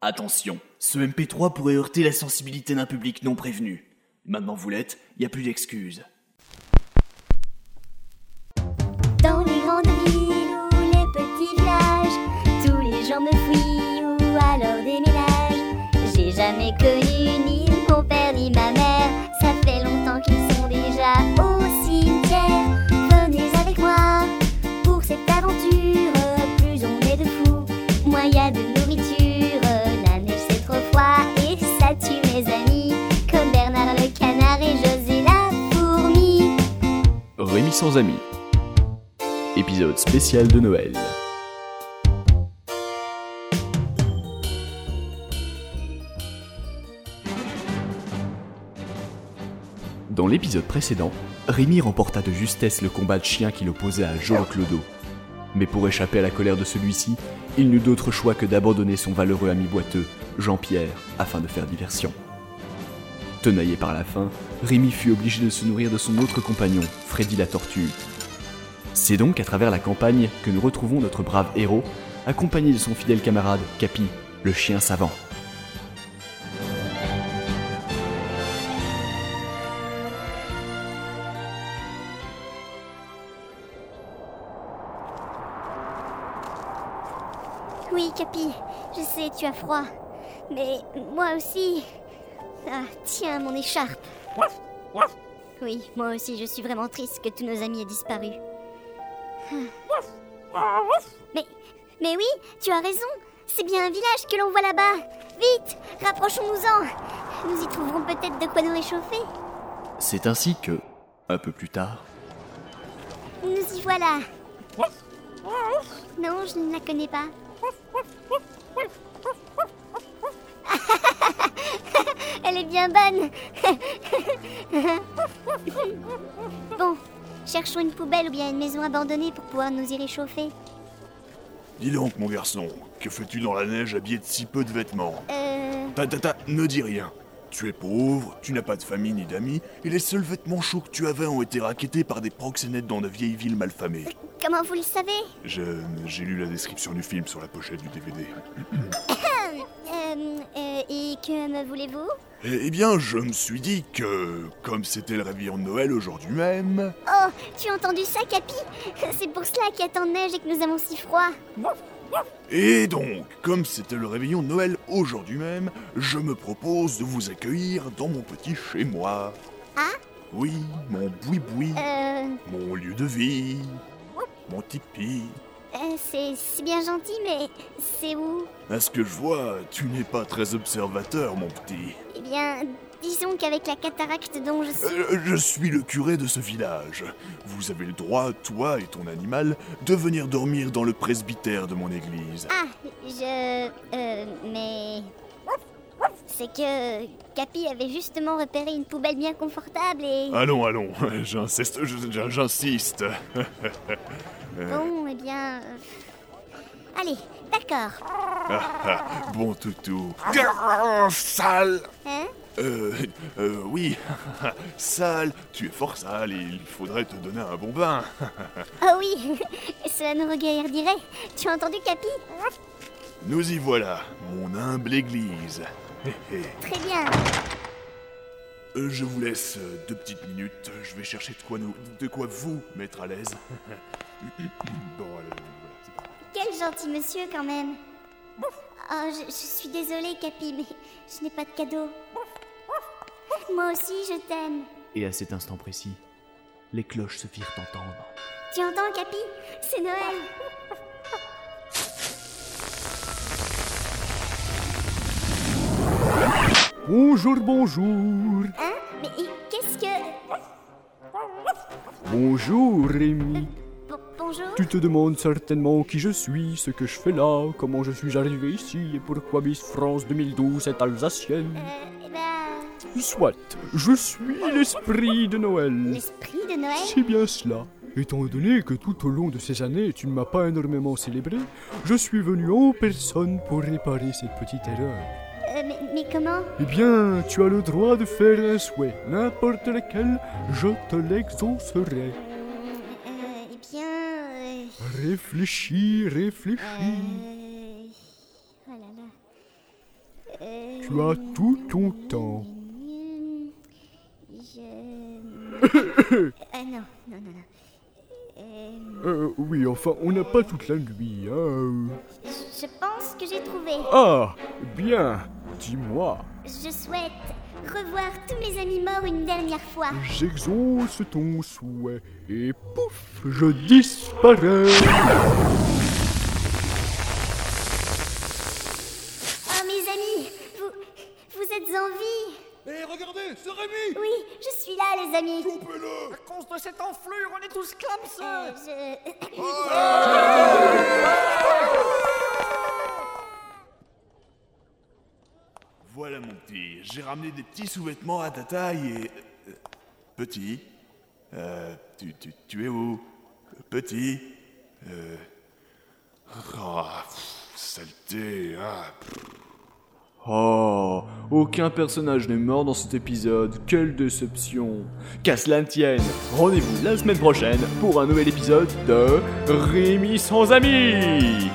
Attention, ce MP3 pourrait heurter la sensibilité d'un public non prévenu. Maintenant vous l'êtes, y a plus d'excuses. Rémi sans amis. Épisode spécial de Noël. Dans l'épisode précédent, Rémi remporta de justesse le combat de chien qui l'opposait à Jolo Clodo. Mais pour échapper à la colère de celui-ci, il n'eut d'autre choix que d'abandonner son valeureux ami boiteux, Jean-Pierre, afin de faire diversion. Tenaillé par la faim, Rémi fut obligé de se nourrir de son autre compagnon, Freddy la tortue. C'est donc à travers la campagne que nous retrouvons notre brave héros, accompagné de son fidèle camarade, Capi, le chien savant. Oui, Capi, je sais, tu as froid. Mais moi aussi. Ah, tiens, mon écharpe. Oui, moi aussi, je suis vraiment triste que tous nos amis aient disparu. Mais, mais oui, tu as raison. C'est bien un village que l'on voit là-bas. Vite, rapprochons-nous-en. Nous y trouverons peut-être de quoi nous réchauffer. C'est ainsi que, un peu plus tard, Nous y voilà. Non, je ne la connais pas. Bien bonne. bon, cherchons une poubelle ou bien une maison abandonnée pour pouvoir nous y réchauffer. Dis donc, mon garçon, que fais-tu dans la neige habillé de si peu de vêtements? Euh... Ta ta ta, ne dis rien. Tu es pauvre, tu n'as pas de famille ni d'amis, et les seuls vêtements chauds que tu avais ont été raquettés par des proxénètes dans de vieilles villes malfamées. Comment vous le savez? Je- J'ai lu la description du film sur la pochette du DVD. euh, euh, Et que me voulez-vous? Eh eh bien, je me suis dit que, comme c'était le réveillon de Noël aujourd'hui même, Oh, tu as entendu ça, Capi? C'est pour cela qu'il y a tant de neige et que nous avons si froid. et donc, comme c'était le réveillon de Noël aujourd'hui même, je me propose de vous accueillir dans mon petit chez-moi. Ah? Oui, mon boui-boui, Euh... mon lieu de vie, mon tipi. Euh, c'est c'est bien gentil, mais c'est où? À ce que je vois, tu n'es pas très observateur, mon petit. Eh bien, disons qu'avec la cataracte dont je suis... Euh, je suis le curé de ce village. Vous avez le droit, toi et ton animal, de venir dormir dans le presbytère de mon église. Ah, je... Euh, mais... C'est que Capi avait justement repéré une poubelle bien confortable et... Allons, allons, j'insiste, j'insiste. Bon, eh bien... euh, Allez, d'accord. bon toutou. Grrr, Sale Hein? Euh, euh, oui, sale, tu es fort sale il faudrait te donner un bon bain. Oh oui, cela nous regarderait. Tu as entendu Capi? Nous y voilà, mon humble église. Hé, hé. Très bien. Euh, je vous laisse euh, deux petites minutes. Je vais chercher de quoi, nous, de quoi vous mettre à l'aise. Bon, allez, voilà, c'est parti. Quel gentil monsieur quand même. Oh, je, je suis désolée, Capi, mais je n'ai pas de cadeau. Moi aussi, je t'aime. et à cet instant précis, les cloches se firent entendre. Tu entends, Capi? C'est Noël. Bonjour, bonjour. Hein? Mais qu'est-ce que... Bonjour, Rémi. Bonjour Tu te demandes certainement qui je suis, ce que je fais là, comment je suis arrivé ici et pourquoi Miss France 2012 est alsacienne. Euh, eh ben... Soit, je suis l'esprit de Noël. L'esprit de Noël? C'est bien cela. Étant donné que tout au long de ces années tu ne m'as pas énormément célébré, je suis venu en personne pour réparer cette petite erreur. Euh, mais, mais comment? Eh bien, tu as le droit de faire un souhait, n'importe lequel, je te l'exaucerai. Réfléchis, réfléchis. euh, Oh là là. Euh, Tu as tout ton temps. Je. Ah non, non, non, non. Euh, Euh, oui, enfin, on n'a pas toute la nuit, hein. je pense que j'ai trouvé. Ah, bien, dis-moi. Je souhaite revoir tous mes amis morts une dernière fois. J'exauce ton souhait et pouf, je disparais. Oh mes amis, vous, vous êtes en vie Hé, regardez, c'est Rémi Oui, je suis là les amis. Coupez-le À cause de cette enflure, on est tous comme ça Euh, je... Mon petit, j'ai ramené des petits sous-vêtements à ta taille et... euh, petit Euh... Tu, es où? Petit Euh... Oh, saleté, ah. Oh, aucun personnage n'est mort dans cet épisode, quelle déception. Qu'à cela ne tienne, rendez-vous la semaine prochaine pour un nouvel épisode de Rémi sans amis